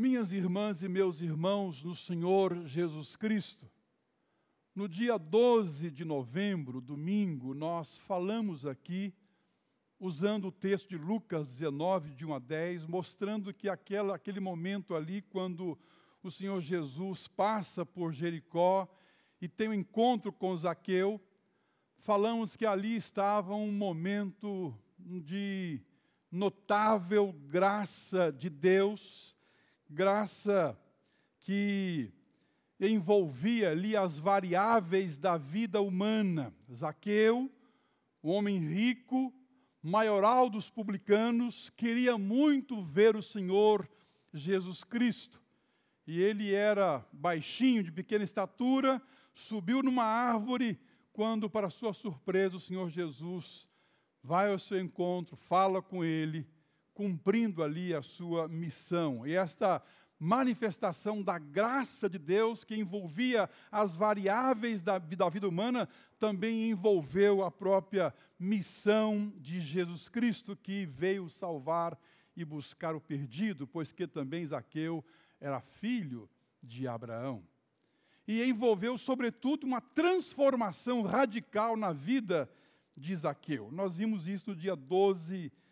Minhas irmãs e meus irmãos no Senhor Jesus Cristo, no dia 12 de novembro, domingo, nós falamos aqui, usando o texto de Lucas 19, de 1 a 10, mostrando que aquela, aquele momento ali, quando o Senhor Jesus passa por Jericó e tem um encontro com Zaqueu, falamos que ali estava um momento de notável graça de Deus, graça que envolvia ali as variáveis da vida humana. Zaqueu, o homem rico, maioral dos publicanos, queria muito ver o Senhor Jesus Cristo. E ele era baixinho, de pequena estatura, subiu numa árvore, quando, para sua surpresa, o Senhor Jesus vai ao seu encontro, fala com ele, cumprindo ali a sua missão. E esta manifestação da graça de Deus, que envolvia as variáveis da, da vida humana, também envolveu a própria missão de Jesus Cristo, que veio salvar e buscar o perdido, pois que também Zaqueu era filho de Abraão. E envolveu, sobretudo, uma transformação radical na vida de Zaqueu. Nós vimos isso no dia 12 de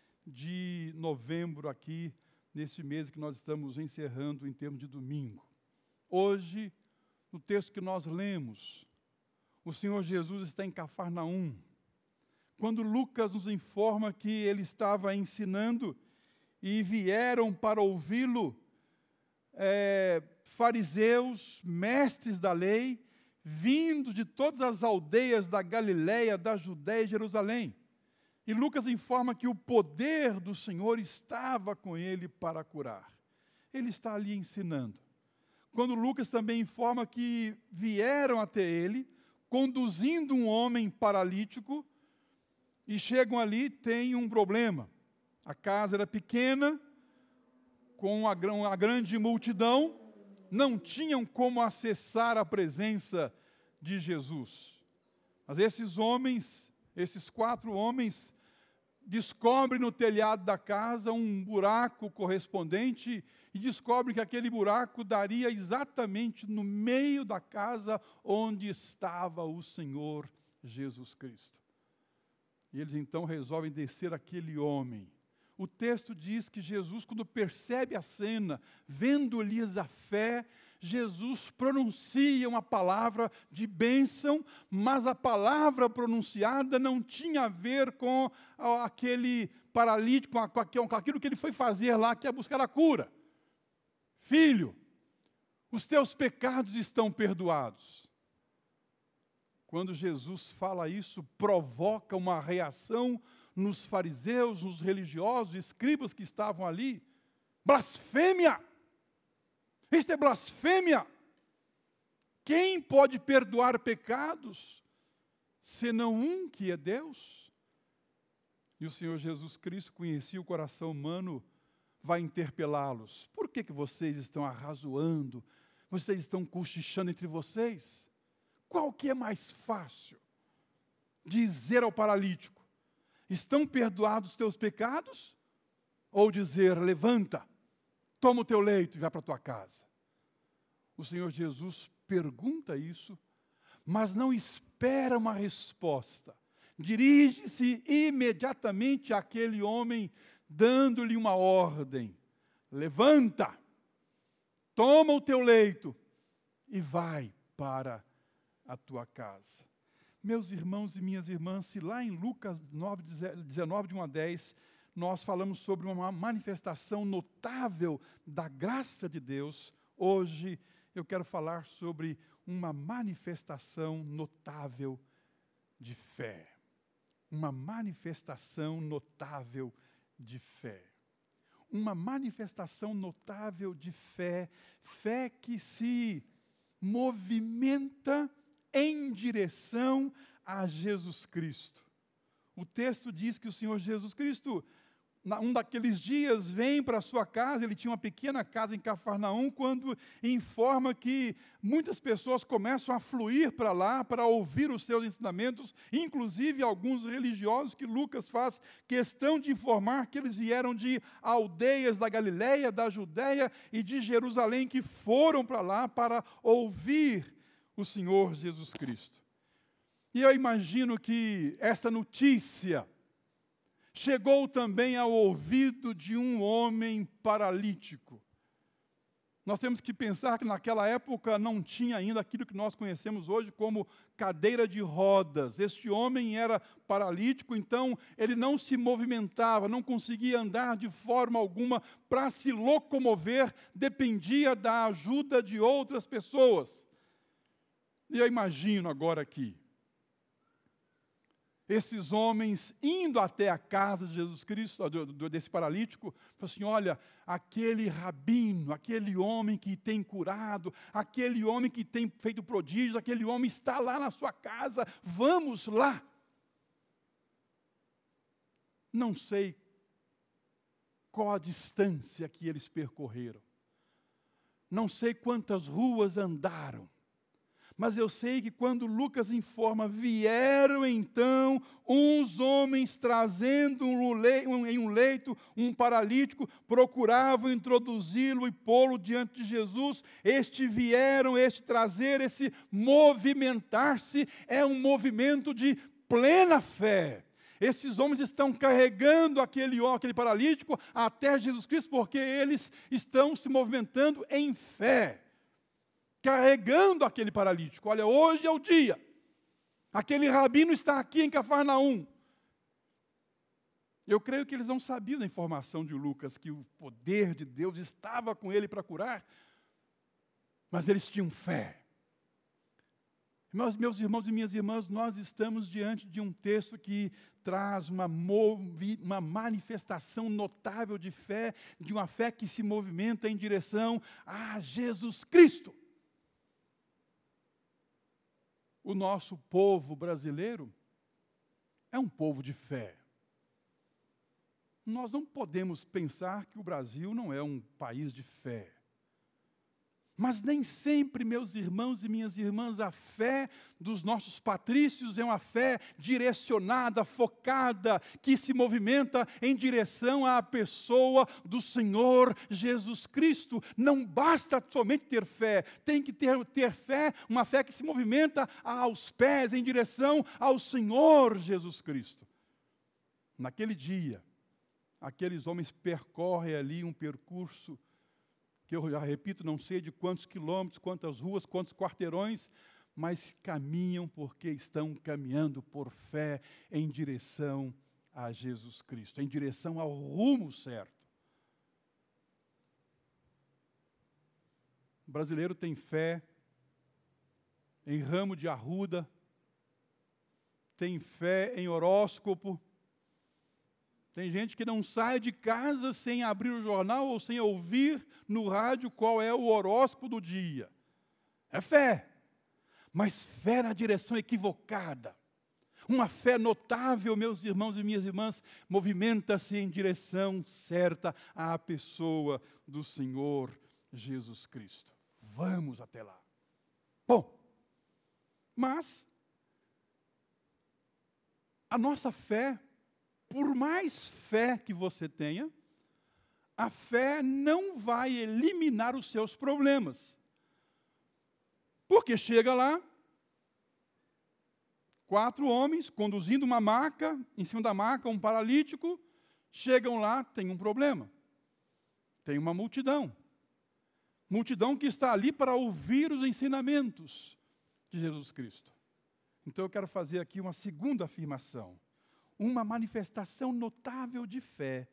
novembro, aqui, nesse mês que nós estamos encerrando em termos de domingo. Hoje, no texto que nós lemos, o Senhor Jesus está em Cafarnaum. Quando Lucas nos informa que ele estava ensinando e vieram para ouvi-lo é, fariseus, mestres da lei, vindo de todas as aldeias da Galiléia, da Judéia e Jerusalém. E Lucas informa que o poder do Senhor estava com ele para curar. Ele está ali ensinando. Quando Lucas também informa que vieram até ele, conduzindo um homem paralítico, e chegam ali, tem um problema. A casa era pequena, com a, grande multidão, não tinham como acessar a presença de Jesus. Mas esses homens, esses quatro homens, descobrem no telhado da casa um buraco correspondente e descobrem que aquele buraco daria exatamente no meio da casa onde estava o Senhor Jesus Cristo. E eles então resolvem descer aquele homem. O texto diz que Jesus, quando percebe a cena, vendo-lhes a fé, Jesus pronuncia uma palavra de bênção, mas a palavra pronunciada não tinha a ver com aquele paralítico, com aquilo que ele foi fazer lá, que é buscar a cura. Filho, os teus pecados estão perdoados. Quando Jesus fala isso, provoca uma reação nos fariseus, nos religiosos, escribas que estavam ali. Blasfêmia! Isto é blasfêmia. Quem pode perdoar pecados senão um que é Deus? E o Senhor Jesus Cristo conhecia o coração humano, vai interpelá-los. Por que, que vocês estão arrazoando? Vocês estão cochichando entre vocês? Qual que é mais fácil? Dizer ao paralítico: Estão perdoados os teus pecados? Ou dizer: Levanta, toma o teu leito e vai para a tua casa. O Senhor Jesus pergunta isso, mas não espera uma resposta. Dirige-se imediatamente àquele homem, dando-lhe uma ordem: levanta, toma o teu leito e vai para a tua casa. Meus irmãos e minhas irmãs, se lá em Lucas 9, 19, de 1 a 10, nós falamos sobre uma manifestação notável da graça de Deus, hoje eu quero falar sobre uma manifestação notável de fé. Uma manifestação notável de fé. Uma manifestação notável de fé, fé que se movimenta em direção a Jesus Cristo. O texto diz que o Senhor Jesus Cristo um daqueles dias, vem para sua casa, ele tinha uma pequena casa em Cafarnaum, quando informa que muitas pessoas começam a fluir para lá para ouvir os seus ensinamentos, inclusive alguns religiosos que Lucas faz questão de informar que eles vieram de aldeias da Galiléia, da Judéia e de Jerusalém, que foram para lá para ouvir o Senhor Jesus Cristo. E eu imagino que essa notícia chegou também ao ouvido de um homem paralítico. Nós temos que pensar que naquela época não tinha ainda aquilo que nós conhecemos hoje como cadeira de rodas. Este homem era paralítico, então ele não se movimentava, não conseguia andar de forma alguma para se locomover, dependia da ajuda de outras pessoas. E eu imagino agora aqui, esses homens indo até a casa de Jesus Cristo, desse paralítico, falou assim: olha, aquele rabino, aquele homem que tem curado, aquele homem que tem feito prodígios, aquele homem está lá na sua casa, vamos lá. Não sei qual a distância que eles percorreram, não sei quantas ruas andaram, mas eu sei que quando Lucas informa, vieram então uns homens trazendo em um leito um paralítico, procuravam introduzi-lo e pô-lo diante de Jesus. Este vieram, este trazer, esse movimentar-se, é um movimento de plena fé. Esses homens estão carregando aquele, aquele paralítico até Jesus Cristo, porque eles estão se movimentando em fé carregando aquele paralítico. Olha, hoje é o dia. Aquele rabino está aqui em Cafarnaum. Eu creio que eles não sabiam da informação de Lucas, que o poder de Deus estava com ele para curar, mas eles tinham fé. Meus, meus irmãos e minhas irmãs, nós estamos diante de um texto que traz uma, movi, uma manifestação notável de fé, de uma fé que se movimenta em direção a Jesus Cristo. O nosso povo brasileiro é um povo de fé. Nós não podemos pensar que o Brasil não é um país de fé. Mas nem sempre, meus irmãos e minhas irmãs, a fé dos nossos patrícios é uma fé direcionada, focada, que se movimenta em direção à pessoa do Senhor Jesus Cristo. Não basta somente ter fé, tem que ter, ter fé, uma fé que se movimenta aos pés, em direção ao Senhor Jesus Cristo. Naquele dia, aqueles homens percorrem ali um percurso que eu já repito, não sei de quantos quilômetros, quantas ruas, quantos quarteirões, mas caminham porque estão caminhando por fé em direção a Jesus Cristo, em direção ao rumo certo. O brasileiro tem fé em ramo de arruda, tem fé em horóscopo, tem gente que não sai de casa sem abrir o jornal ou sem ouvir no rádio qual é o horóscopo do dia. É fé, mas fé na direção equivocada. Uma fé notável, meus irmãos e minhas irmãs, movimenta-se em direção certa à pessoa do Senhor Jesus Cristo. Vamos até lá. Bom, mas a nossa fé por mais fé que você tenha, a fé não vai eliminar os seus problemas. Porque chega lá, quatro homens conduzindo uma maca, em cima da maca, um paralítico, chegam lá, tem um problema. Tem uma multidão. Multidão que está ali para ouvir os ensinamentos de Jesus Cristo. Então eu quero fazer aqui uma segunda afirmação uma manifestação notável de fé.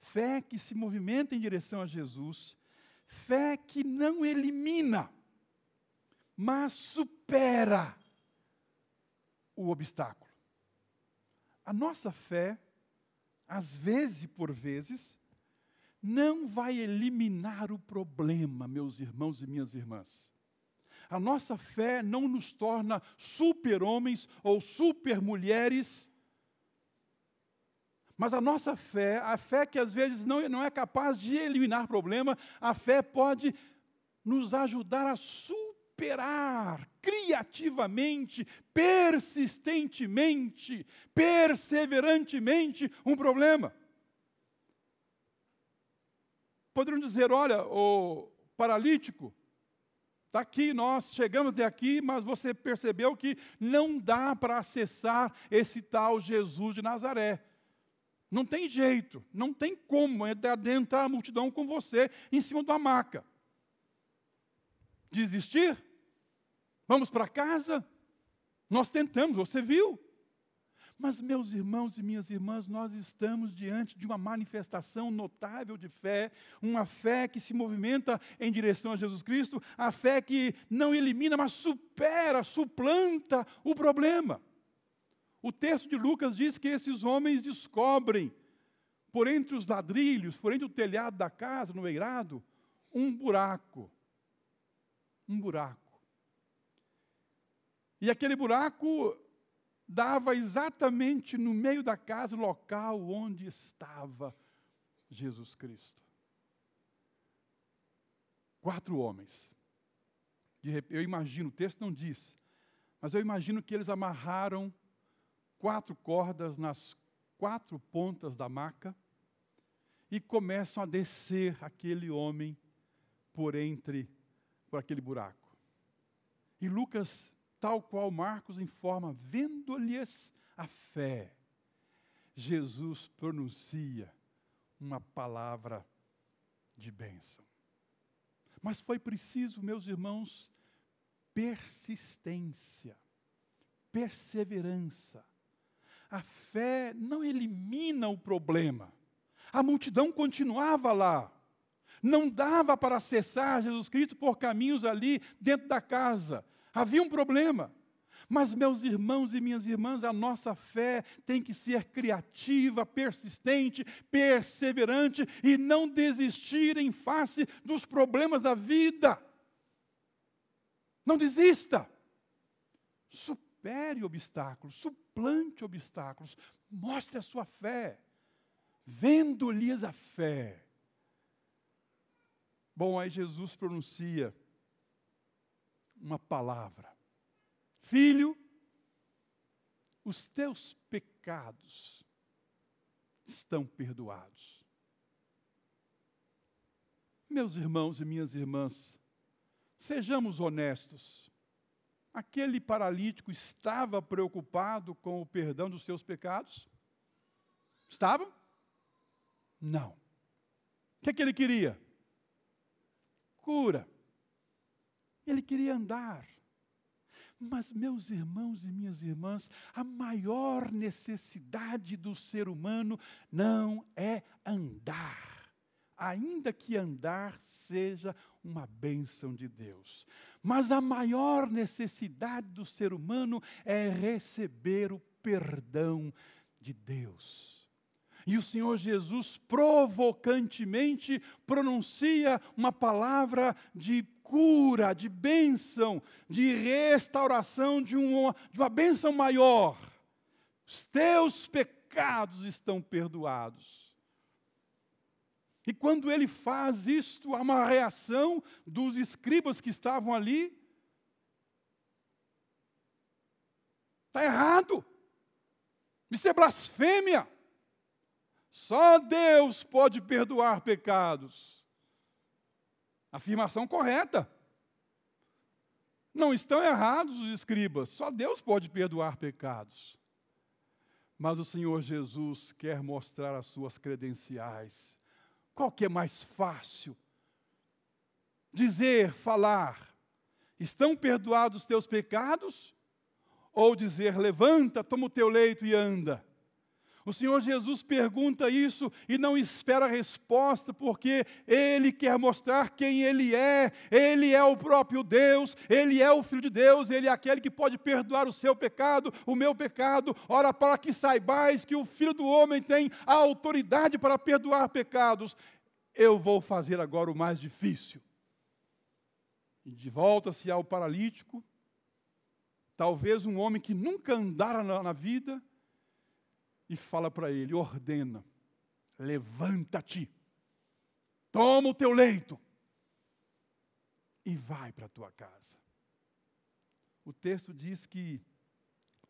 Fé que se movimenta em direção a Jesus, fé que não elimina, mas supera o obstáculo. A nossa fé, às vezes e por vezes, não vai eliminar o problema, meus irmãos e minhas irmãs. A nossa fé não nos torna super-homens ou super-mulheres Mas a nossa fé, a fé que às vezes não, não é capaz de eliminar problema, a fé pode nos ajudar a superar criativamente, persistentemente, perseverantemente um problema. Poderiam dizer: olha, o paralítico, Está aqui, nós chegamos até aqui, mas você percebeu que não dá para acessar esse tal Jesus de Nazaré. Não tem jeito, não tem como adentrar a multidão com você em cima de uma maca. Desistir? Vamos para casa? Nós tentamos, você viu? Mas, meus irmãos e minhas irmãs, nós estamos diante de uma manifestação notável de fé, uma fé que se movimenta em direção a Jesus Cristo, a fé que não elimina, mas supera, suplanta o problema. O texto de Lucas diz que esses homens descobrem, por entre os ladrilhos, por entre o telhado da casa, no eirado, um buraco. Um buraco. E aquele buraco dava exatamente no meio da casa, local onde estava Jesus Cristo. Quatro homens. Eu imagino, o texto não diz, mas eu imagino que eles amarraram quatro cordas nas quatro pontas da maca e começam a descer aquele homem por entre, por aquele buraco. E Lucas tal qual Marcos informa, vendo-lhes a fé, Jesus pronuncia uma palavra de bênção. Mas foi preciso, meus irmãos, persistência, perseverança. A fé não elimina o problema. A multidão continuava lá. Não dava para acessar Jesus Cristo por caminhos ali dentro da casa. Havia um problema. Mas, meus irmãos e minhas irmãs, a nossa fé tem que ser criativa, persistente, perseverante e não desistir em face dos problemas da vida. Não desista. Supere obstáculos, suplante obstáculos, mostre a sua fé, vendo-lhes a fé. Bom, aí Jesus pronuncia uma palavra: Filho, os teus pecados estão perdoados. Meus irmãos e minhas irmãs, sejamos honestos. Aquele paralítico estava preocupado com o perdão dos seus pecados? Estava? Não. O que, é que ele queria? Cura. Ele queria andar. Mas, meus irmãos e minhas irmãs, a maior necessidade do ser humano não é andar, ainda que andar seja uma bênção de Deus. Mas a maior necessidade do ser humano é receber o perdão de Deus. E o Senhor Jesus provocantemente pronuncia uma palavra de cura, de bênção, de restauração de, um, de uma bênção maior. Os teus pecados estão perdoados. E quando ele faz isto, há uma reação dos escribas que estavam ali. Está errado. Isso é blasfêmia. Só Deus pode perdoar pecados. Afirmação correta. Não estão errados os escribas, só Deus pode perdoar pecados. Mas o Senhor Jesus quer mostrar as suas credenciais. Qual que é mais fácil? Dizer, falar, estão perdoados os teus pecados? Ou dizer, levanta, toma o teu leito e anda? O Senhor Jesus pergunta isso e não espera a resposta, porque Ele quer mostrar quem Ele é. Ele é o próprio Deus, Ele é o Filho de Deus, Ele é aquele que pode perdoar o seu pecado, o meu pecado. Ora, para que saibais que o Filho do Homem tem a autoridade para perdoar pecados, eu vou fazer agora o mais difícil. E de volta-se ao paralítico, talvez um homem que nunca andara na, na vida, e fala para ele: ordena, levanta-te, toma o teu leito e vai para a tua casa. O texto diz que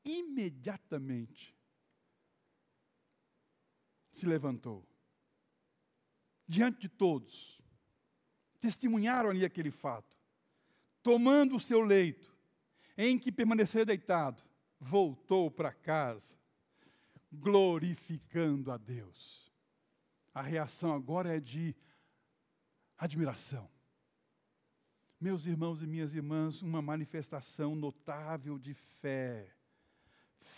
imediatamente se levantou. Diante de todos, testemunharam ali aquele fato. Tomando o seu leito, em que permanecia deitado, voltou para casa, glorificando a Deus. A reação agora é de admiração. Meus irmãos e minhas irmãs, uma manifestação notável de fé.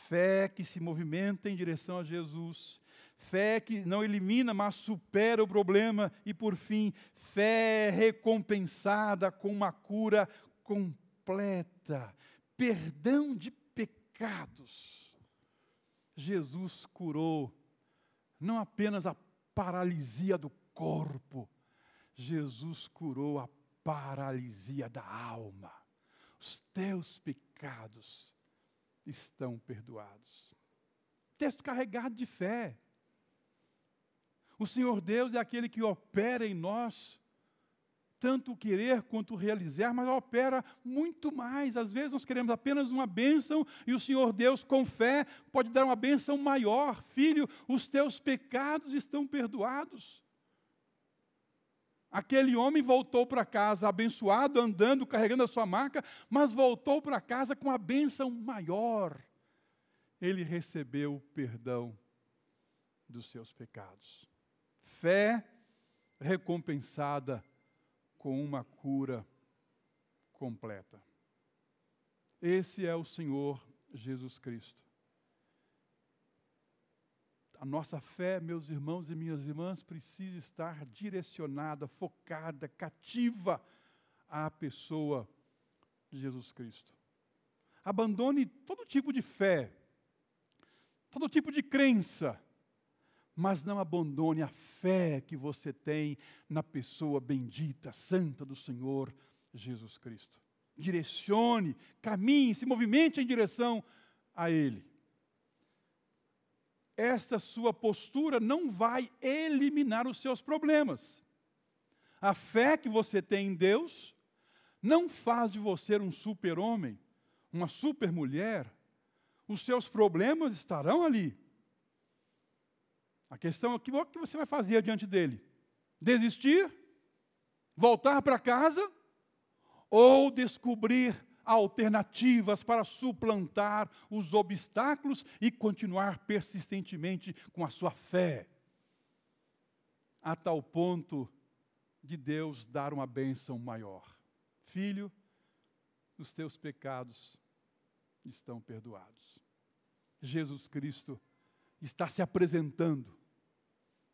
Fé que se movimenta em direção a Jesus. Fé que não elimina, mas supera o problema. E, por fim, fé recompensada com uma cura completa. Perdão de pecados. Jesus curou não apenas a paralisia do corpo, Jesus curou a paralisia da alma. Os teus pecados estão perdoados. Texto carregado de fé. O Senhor Deus é aquele que opera em nós tanto querer quanto realizar, mas opera muito mais. Às vezes nós queremos apenas uma bênção e o Senhor Deus, com fé, pode dar uma bênção maior. Filho, os teus pecados estão perdoados. Aquele homem voltou para casa abençoado, andando, carregando a sua marca, mas voltou para casa com a bênção maior. Ele recebeu o perdão dos seus pecados. Fé recompensada com uma cura completa. Esse é o Senhor Jesus Cristo. A nossa fé, meus irmãos e minhas irmãs, precisa estar direcionada, focada, cativa à pessoa de Jesus Cristo. Abandone todo tipo de fé, todo tipo de crença, mas não abandone a fé que você tem na pessoa bendita, santa do Senhor Jesus Cristo. Direcione, caminhe, se movimente em direção a Ele esta sua postura não vai eliminar os seus problemas. A fé que você tem em Deus não faz de você um super-homem, uma super-mulher. Os seus problemas estarão ali. A questão é o que você vai fazer diante dele? Desistir? Voltar para casa? Ou descobrir alternativas para suplantar os obstáculos e continuar persistentemente com a sua fé, a tal ponto de Deus dar uma bênção maior. Filho, os teus pecados estão perdoados. Jesus Cristo está se apresentando.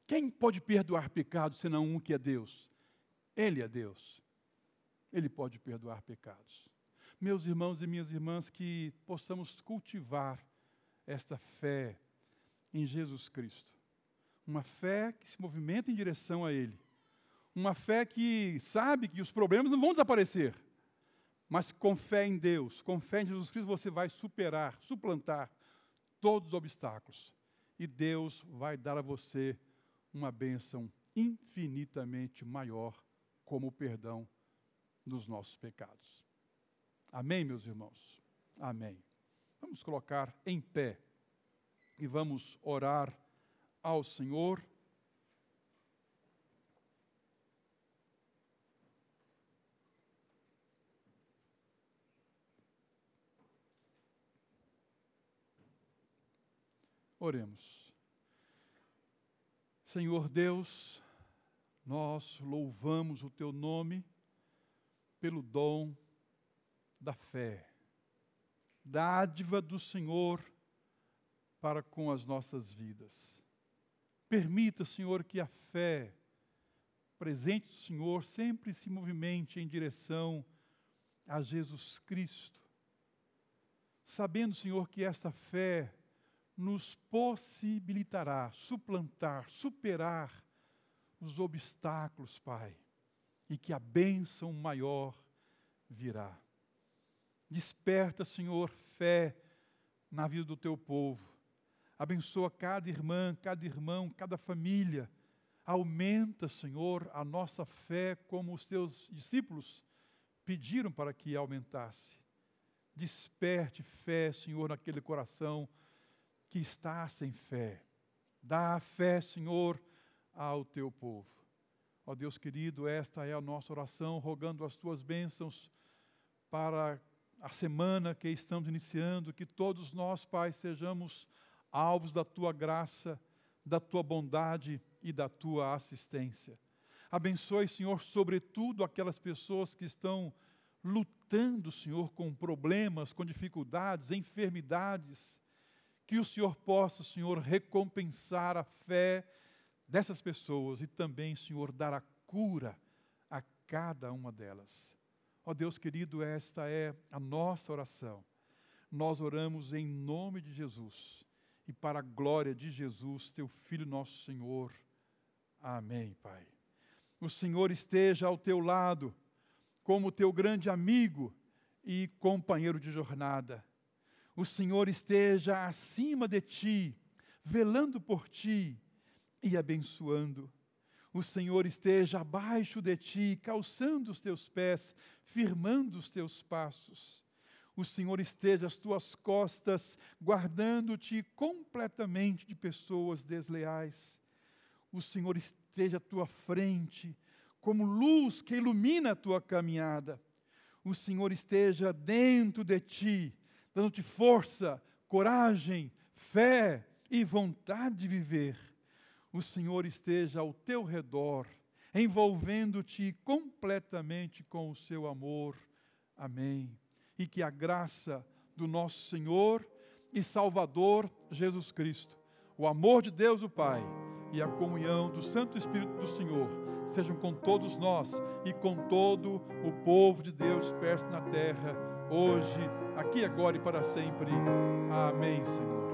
Quem pode perdoar pecados senão um que é Deus? Ele é Deus. Ele pode perdoar pecados meus irmãos e minhas irmãs, que possamos cultivar esta fé em Jesus Cristo. Uma fé que se movimenta em direção a Ele. Uma fé que sabe que os problemas não vão desaparecer. Mas com fé em Deus, com fé em Jesus Cristo, você vai superar, suplantar todos os obstáculos. E Deus vai dar a você uma bênção infinitamente maior, como o perdão dos nossos pecados. Amém, meus irmãos? Amém. Vamos colocar em pé e vamos orar ao Senhor. Oremos. Senhor Deus, nós louvamos o teu nome pelo dom da fé, dádiva do Senhor para com as nossas vidas. Permita, Senhor, que a fé presente do Senhor sempre se movimente em direção a Jesus Cristo, sabendo, Senhor, que esta fé nos possibilitará suplantar, superar os obstáculos, Pai, e que a bênção maior virá. Desperta, Senhor, fé na vida do teu povo. Abençoa cada irmã, cada irmão, cada família. Aumenta, Senhor, a nossa fé como os teus discípulos pediram para que aumentasse. Desperte fé, Senhor, naquele coração que está sem fé. Dá a fé, Senhor, ao teu povo. Ó Deus querido, esta é a nossa oração, rogando as tuas bênçãos para a semana que estamos iniciando, que todos nós, Pai, sejamos alvos da tua graça, da tua bondade e da tua assistência. Abençoe, Senhor, sobretudo aquelas pessoas que estão lutando, Senhor, com problemas, com dificuldades, enfermidades. Que o Senhor possa, Senhor, recompensar a fé dessas pessoas e também, Senhor, dar a cura a cada uma delas. Ó Deus querido, esta é a nossa oração. Nós oramos em nome de Jesus e para a glória de Jesus, teu Filho, nosso Senhor. Amém, Pai. O Senhor esteja ao teu lado, como teu grande amigo e companheiro de jornada. O Senhor esteja acima de ti, velando por ti e abençoando. O Senhor esteja abaixo de ti, calçando os teus pés, firmando os teus passos. O Senhor esteja às tuas costas, guardando-te completamente de pessoas desleais. O Senhor esteja à tua frente, como luz que ilumina a tua caminhada. O Senhor esteja dentro de ti, dando-te força, coragem, fé e vontade de viver o Senhor esteja ao teu redor, envolvendo-te completamente com o seu amor. Amém. E que a graça do nosso Senhor e Salvador Jesus Cristo, o amor de Deus o Pai e a comunhão do Santo Espírito do Senhor sejam com todos nós e com todo o povo de Deus perto na terra, hoje, aqui, agora e para sempre. Amém, Senhor.